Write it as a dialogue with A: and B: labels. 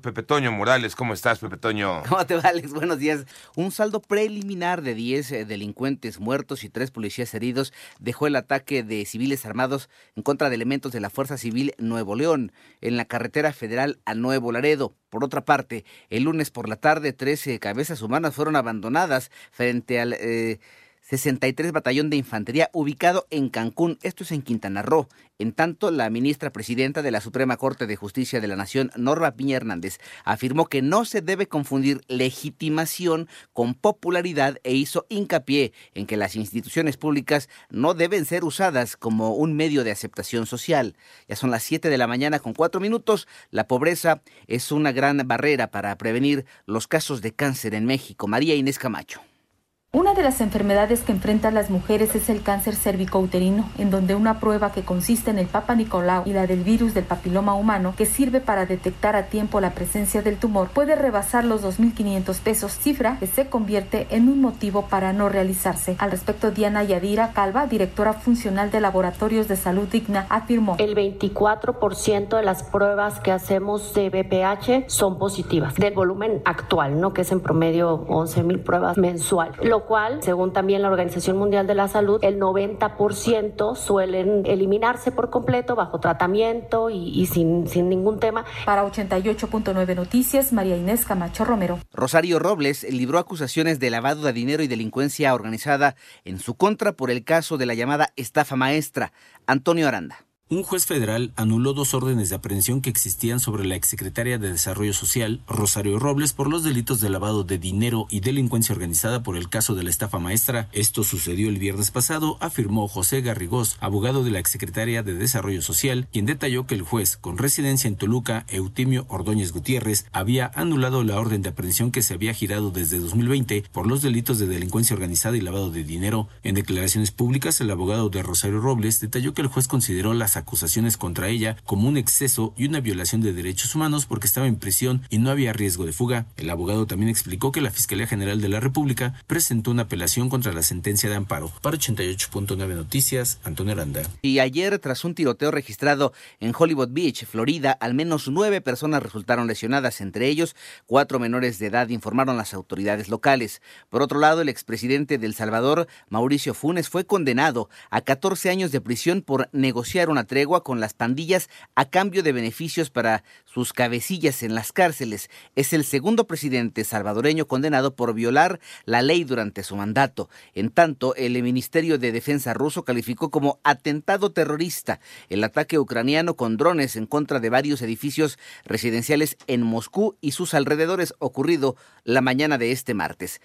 A: Pepe Toño Morales, ¿cómo estás, Pepe Toño?
B: ¿Cómo te va, Alex? Buenos días. Un saldo preliminar de 10 eh, delincuentes muertos y 3 policías heridos dejó el ataque de civiles armados en contra de elementos de la Fuerza Civil Nuevo León en la carretera federal a Nuevo Laredo. Por otra parte, el lunes por la tarde, 13 cabezas humanas fueron abandonadas frente al... Eh, 63 Batallón de Infantería ubicado en Cancún, esto es en Quintana Roo. En tanto, la ministra presidenta de la Suprema Corte de Justicia de la Nación, Norma Piña Hernández, afirmó que no se debe confundir legitimación con popularidad e hizo hincapié en que las instituciones públicas no deben ser usadas como un medio de aceptación social. Ya son las 7 de la mañana con 4 minutos. La pobreza es una gran barrera para prevenir los casos de cáncer en México. María Inés Camacho.
C: Una de las enfermedades que enfrentan las mujeres es el cáncer cervicouterino, en donde una prueba que consiste en el Papa Nicolau y la del virus del papiloma humano, que sirve para detectar a tiempo la presencia del tumor, puede rebasar los 2.500 pesos, cifra que se convierte en un motivo para no realizarse. Al respecto, Diana Yadira Calva, directora funcional de Laboratorios de Salud Digna, afirmó:
D: El 24% de las pruebas que hacemos de BPH son positivas, del volumen actual, ¿no? Que es en promedio 11.000 pruebas mensual. Cual, según también la Organización Mundial de la Salud, el 90% suelen eliminarse por completo bajo tratamiento y, sin, sin ningún tema.
C: Para 88.9 Noticias, María Inés Camacho Romero.
B: Rosario Robles libró acusaciones de lavado de dinero y delincuencia organizada en su contra por el caso de la llamada estafa maestra. Antonio Aranda.
E: Un juez federal anuló dos órdenes de aprehensión que existían sobre la exsecretaria de Desarrollo Social, Rosario Robles, por los delitos de lavado de dinero y delincuencia organizada por el caso de la estafa maestra. Esto sucedió el viernes pasado, afirmó José Garrigós, abogado de la exsecretaria de Desarrollo Social, quien detalló que el juez, con residencia en Toluca, Eutimio Ordóñez Gutiérrez, había anulado la orden de aprehensión que se había girado desde 2020 por los delitos de delincuencia organizada y lavado de dinero. En declaraciones públicas, el abogado de Rosario Robles detalló que el juez consideró las acusaciones contra ella como un exceso y una violación de derechos humanos porque estaba en prisión y no había riesgo de fuga. El abogado también explicó que la Fiscalía General de la República presentó una apelación contra la sentencia de amparo. Para 88.9 Noticias, Antonio Aranda.
B: Y ayer, tras un tiroteo registrado en Hollywood Beach, Florida, al menos nueve personas resultaron lesionadas, entre ellos cuatro menores de edad, informaron las autoridades locales. Por otro lado, el expresidente de El Salvador, Mauricio Funes, fue condenado a 14 años de prisión por negociar tregua con las pandillas a cambio de beneficios para sus cabecillas en las cárceles. Es el segundo presidente salvadoreño condenado por violar la ley durante su mandato. En tanto, el Ministerio de Defensa ruso calificó como atentado terrorista el ataque ucraniano con drones en contra de varios edificios residenciales en Moscú y sus alrededores ocurrido la mañana de este martes.